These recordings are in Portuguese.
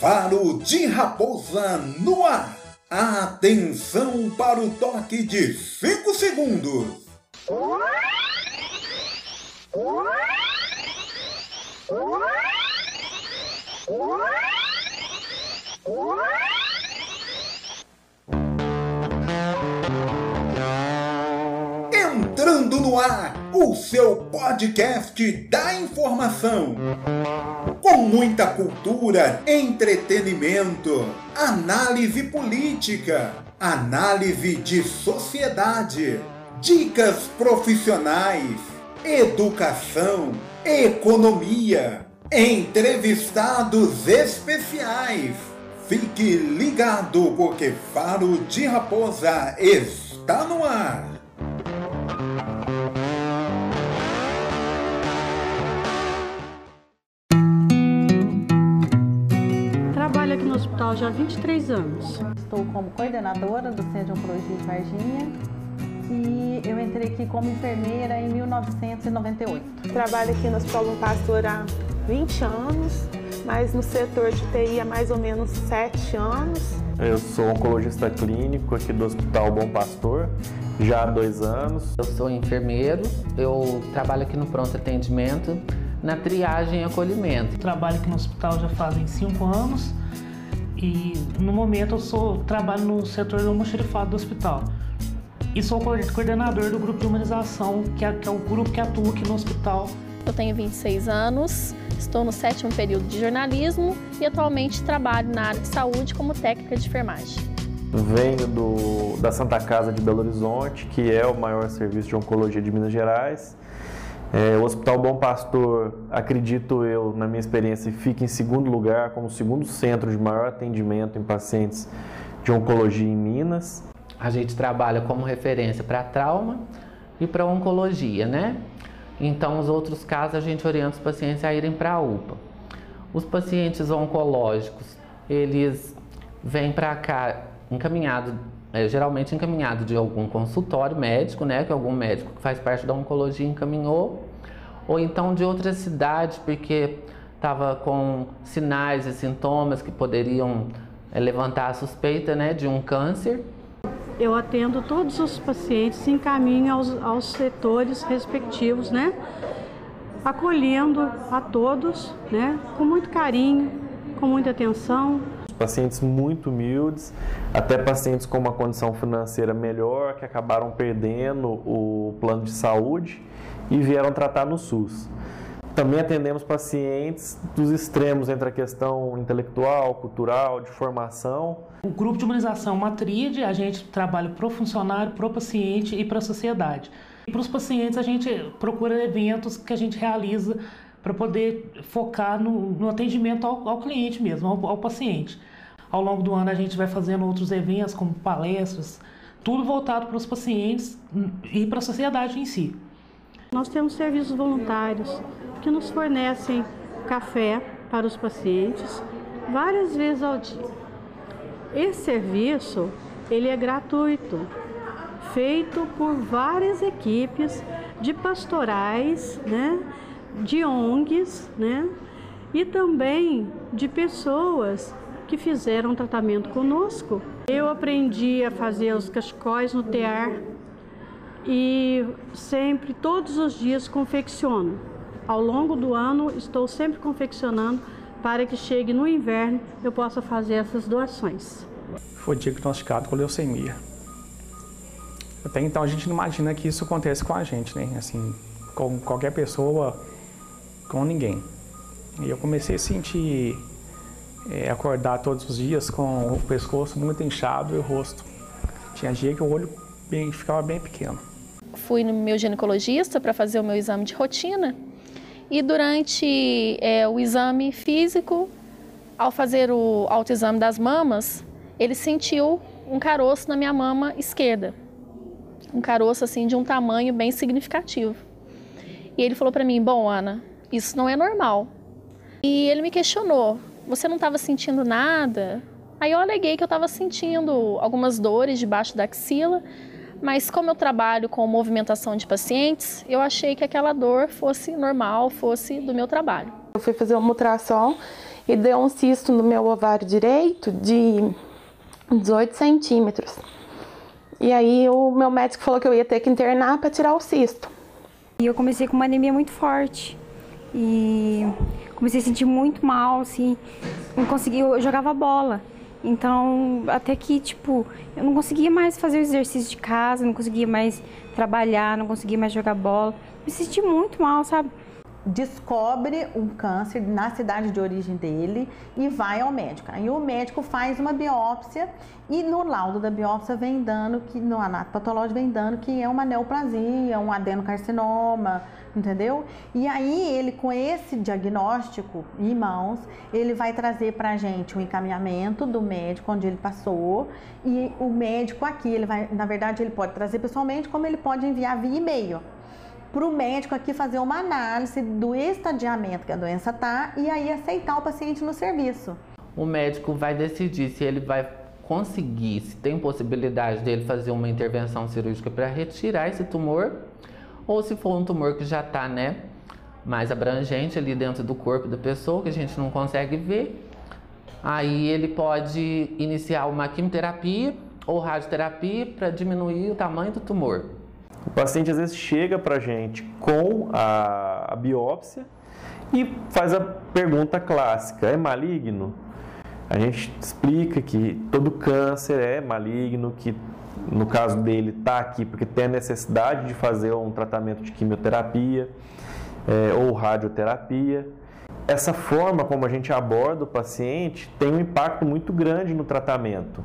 Faro de Raposa no ar. Atenção para o toque de 5 segundos. Entrando no ar, o seu podcast da informação. Com muita cultura, entretenimento, análise política, análise de sociedade, dicas profissionais, educação, economia, entrevistados especiais. Fique ligado porque Faro de Raposa está no ar. Já há 23 anos. Estou como coordenadora do Centro de Oncologia de Varginha e eu entrei aqui como enfermeira em 1998. Trabalho aqui no Hospital Bom Pastor há 20 anos, mas no setor de TI há mais ou menos 7 anos. Eu sou oncologista clínico aqui do Hospital Bom Pastor, já há dois anos. Eu sou enfermeiro, eu trabalho aqui no pronto atendimento, na triagem e acolhimento. Trabalho aqui no hospital já fazem cinco anos e no momento eu sou trabalho no setor almoxerifado do hospital e sou coordenador do grupo de humanização, que é, que é o grupo que atua aqui no hospital. Eu tenho 26 anos, estou no sétimo período de jornalismo e atualmente trabalho na área de saúde como técnica de enfermagem. Venho do, da Santa Casa de Belo Horizonte, que é o maior serviço de oncologia de Minas Gerais. É, o Hospital Bom Pastor, acredito eu, na minha experiência, fica em segundo lugar como o segundo centro de maior atendimento em pacientes de oncologia em Minas. A gente trabalha como referência para trauma e para oncologia, né? Então, os outros casos a gente orienta os pacientes a irem para a UPA. Os pacientes oncológicos, eles vêm para cá encaminhado, é, geralmente encaminhado de algum consultório médico, né? Que algum médico que faz parte da oncologia encaminhou, ou então de outra cidade, porque estava com sinais e sintomas que poderiam é, levantar a suspeita, né? De um câncer eu atendo todos os pacientes encaminho aos, aos setores respectivos, né? Acolhendo a todos, né? Com muito carinho, com muita atenção. Pacientes muito humildes, até pacientes com uma condição financeira melhor, que acabaram perdendo o plano de saúde e vieram tratar no SUS. Também atendemos pacientes dos extremos entre a questão intelectual, cultural, de formação. O grupo de humanização uma tríade, a gente trabalha para o funcionário, para o paciente e para a sociedade. E para os pacientes a gente procura eventos que a gente realiza para poder focar no, no atendimento ao, ao, cliente mesmo, ao, ao paciente. Ao longo do ano a gente vai fazendo outros eventos, como palestras, tudo voltado para os pacientes e para a sociedade em si. Nós temos serviços voluntários que nos fornecem café para os pacientes várias vezes ao dia. Esse serviço ele é gratuito, feito por várias equipes de pastorais, né, de ONGs, né, e também de pessoas que fizeram tratamento conosco. Eu aprendi a fazer os cachecóis no tear e sempre, todos os dias, confecciono. Ao longo do ano, estou sempre confeccionando para que chegue no inverno eu possa fazer essas doações. Foi diagnosticado com leucemia. Até então a gente não imagina que isso acontece com a gente, né? Assim, com qualquer pessoa, com ninguém. E eu comecei a sentir, é, acordar todos os dias com o pescoço muito inchado e o rosto. Tinha dia que o olho bem, ficava bem pequeno. Fui no meu ginecologista para fazer o meu exame de rotina e durante é, o exame físico, ao fazer o autoexame das mamas, ele sentiu um caroço na minha mama esquerda. Um caroço assim de um tamanho bem significativo. E ele falou para mim: "Bom, Ana, isso não é normal". E ele me questionou: "Você não estava sentindo nada?" Aí eu aleguei que eu estava sentindo algumas dores debaixo da axila, mas como eu trabalho com movimentação de pacientes, eu achei que aquela dor fosse normal, fosse do meu trabalho. Eu fui fazer uma ultrassom e deu um cisto no meu ovário direito de 18 centímetros. E aí o meu médico falou que eu ia ter que internar para tirar o cisto. E eu comecei com uma anemia muito forte. E comecei a sentir muito mal, assim, não conseguia, eu jogava bola. Então, até que, tipo, eu não conseguia mais fazer o exercício de casa, não conseguia mais trabalhar, não conseguia mais jogar bola. Me senti muito mal, sabe? Descobre um câncer na cidade de origem dele e vai ao médico. Aí o médico faz uma biópsia e no laudo da biópsia vem dando que no anato patológico vem dando que é uma neoplasia, um adenocarcinoma, entendeu? E aí ele com esse diagnóstico em mãos, ele vai trazer pra gente um encaminhamento do médico onde ele passou e o médico aqui, ele vai, na verdade, ele pode trazer pessoalmente, como ele pode enviar via e-mail para o médico aqui fazer uma análise do estadiamento que a doença está e aí aceitar o paciente no serviço. O médico vai decidir se ele vai conseguir, se tem possibilidade dele fazer uma intervenção cirúrgica para retirar esse tumor ou se for um tumor que já está né, mais abrangente ali dentro do corpo da pessoa, que a gente não consegue ver, aí ele pode iniciar uma quimioterapia ou radioterapia para diminuir o tamanho do tumor. O paciente às vezes chega para a gente com a, a biópsia e faz a pergunta clássica: é maligno? A gente explica que todo câncer é maligno, que no caso dele está aqui porque tem a necessidade de fazer um tratamento de quimioterapia é, ou radioterapia. Essa forma como a gente aborda o paciente tem um impacto muito grande no tratamento.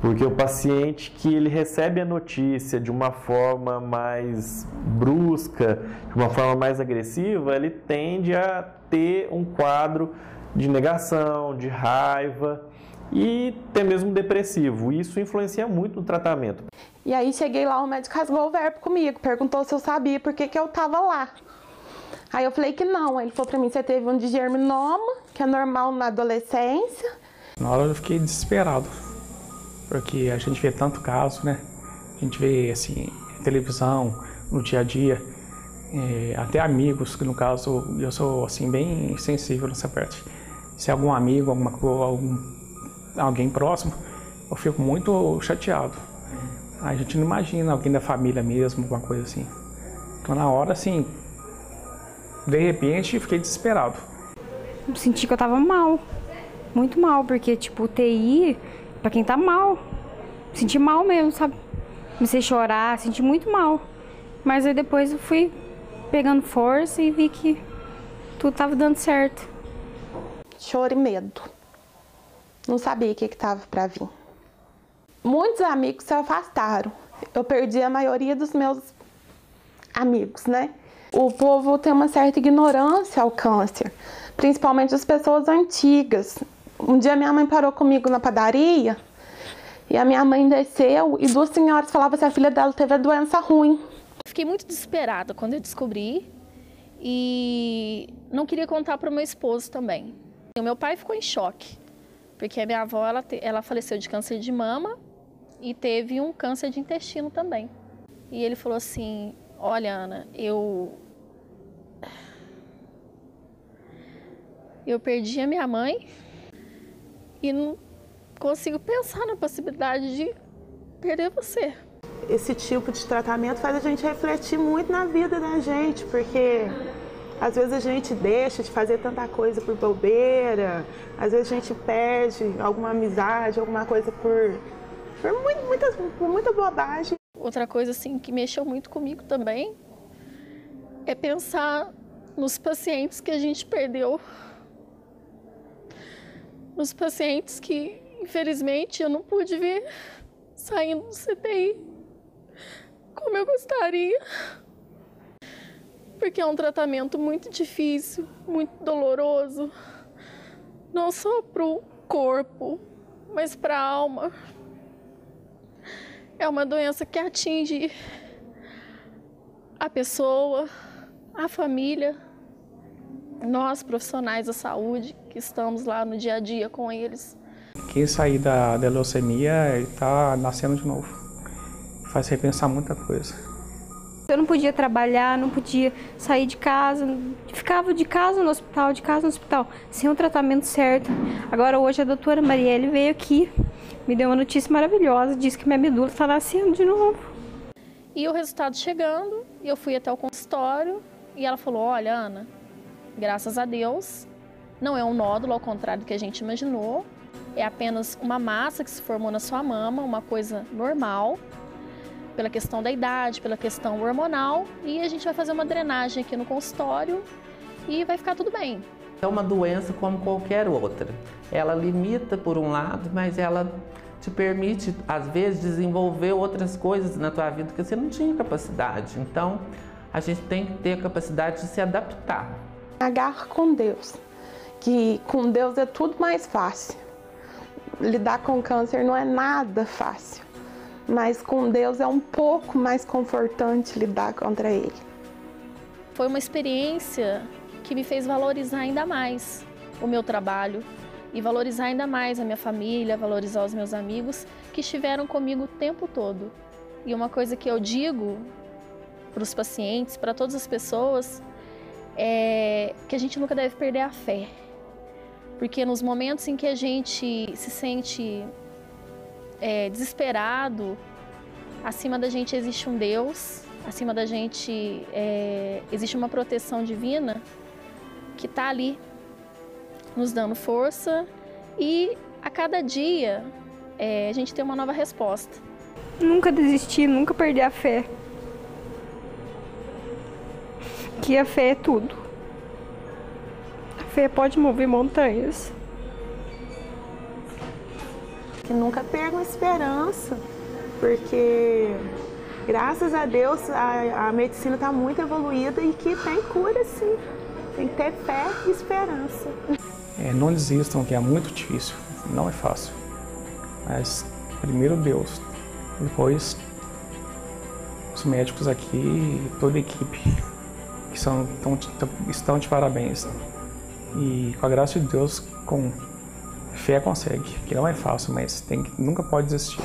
Porque o paciente que ele recebe a notícia de uma forma mais brusca, de uma forma mais agressiva, ele tende a ter um quadro de negação, de raiva e até mesmo depressivo. Isso influencia muito no tratamento. E aí cheguei lá, o médico rasgou o verbo comigo, perguntou se eu sabia por que, que eu estava lá. Aí eu falei que não. Ele falou para mim: você teve um digerminoma, que é normal na adolescência. Na hora eu fiquei desesperado porque a gente vê tanto caso, né? A gente vê assim televisão no dia a dia, é, até amigos que no caso eu sou assim bem sensível nessa parte. Se algum amigo, alguma algum, alguém próximo, eu fico muito chateado. A gente não imagina alguém da família mesmo, alguma coisa assim. Então na hora assim, de repente fiquei desesperado. senti que eu tava mal, muito mal, porque tipo TI Pra quem tá mal. Senti mal mesmo, sabe? Comecei a chorar, senti muito mal. Mas aí depois eu fui pegando força e vi que tudo tava dando certo. Choro e medo. Não sabia o que, que tava pra vir. Muitos amigos se afastaram. Eu perdi a maioria dos meus amigos, né? O povo tem uma certa ignorância ao câncer, principalmente as pessoas antigas. Um dia minha mãe parou comigo na padaria e a minha mãe desceu e duas senhoras falavam se a filha dela teve a doença ruim. Fiquei muito desesperada quando eu descobri e não queria contar para o meu esposo também. O meu pai ficou em choque, porque a minha avó ela, ela faleceu de câncer de mama e teve um câncer de intestino também. E ele falou assim: Olha, Ana, eu. Eu perdi a minha mãe e não consigo pensar na possibilidade de perder você. Esse tipo de tratamento faz a gente refletir muito na vida da gente, porque às vezes a gente deixa de fazer tanta coisa por bobeira, às vezes a gente perde alguma amizade, alguma coisa por, por, muita, por muita bobagem. Outra coisa assim que mexeu muito comigo também é pensar nos pacientes que a gente perdeu nos pacientes que, infelizmente, eu não pude ver saindo do CTI como eu gostaria. Porque é um tratamento muito difícil, muito doloroso, não só para o corpo, mas para a alma. É uma doença que atinge a pessoa, a família, nós profissionais da saúde que estamos lá no dia a dia com eles. Quem sair da, da leucemia está nascendo de novo. Faz repensar muita coisa. Eu não podia trabalhar, não podia sair de casa, ficava de casa no hospital, de casa no hospital, sem o tratamento certo. Agora hoje a doutora Marielle veio aqui, me deu uma notícia maravilhosa, disse que minha medula está nascendo de novo. E o resultado chegando, eu fui até o consultório e ela falou: Olha, Ana, graças a Deus, não é um nódulo, ao contrário do que a gente imaginou, é apenas uma massa que se formou na sua mama, uma coisa normal pela questão da idade, pela questão hormonal, e a gente vai fazer uma drenagem aqui no consultório e vai ficar tudo bem. É uma doença como qualquer outra. Ela limita por um lado, mas ela te permite, às vezes, desenvolver outras coisas na tua vida que você não tinha capacidade. Então, a gente tem que ter a capacidade de se adaptar. Agarra com Deus, que com Deus é tudo mais fácil. Lidar com câncer não é nada fácil mas com Deus é um pouco mais confortante lidar contra Ele. Foi uma experiência que me fez valorizar ainda mais o meu trabalho e valorizar ainda mais a minha família, valorizar os meus amigos que estiveram comigo o tempo todo. E uma coisa que eu digo para os pacientes, para todas as pessoas, é que a gente nunca deve perder a fé. Porque nos momentos em que a gente se sente é, desesperado, acima da gente existe um Deus, acima da gente é, existe uma proteção divina que está ali nos dando força e a cada dia é, a gente tem uma nova resposta. Nunca desistir, nunca perder a fé. Que a fé é tudo. A fé pode mover montanhas que nunca percam esperança, porque graças a Deus a, a medicina está muito evoluída e que tem cura sim. Tem que ter fé e esperança. É, não desistam, que é muito difícil, não é fácil. Mas primeiro Deus, depois os médicos aqui, toda a equipe, que são, estão, estão de parabéns. E com a graça de Deus, com fé consegue, que não é fácil, mas tem, nunca pode desistir.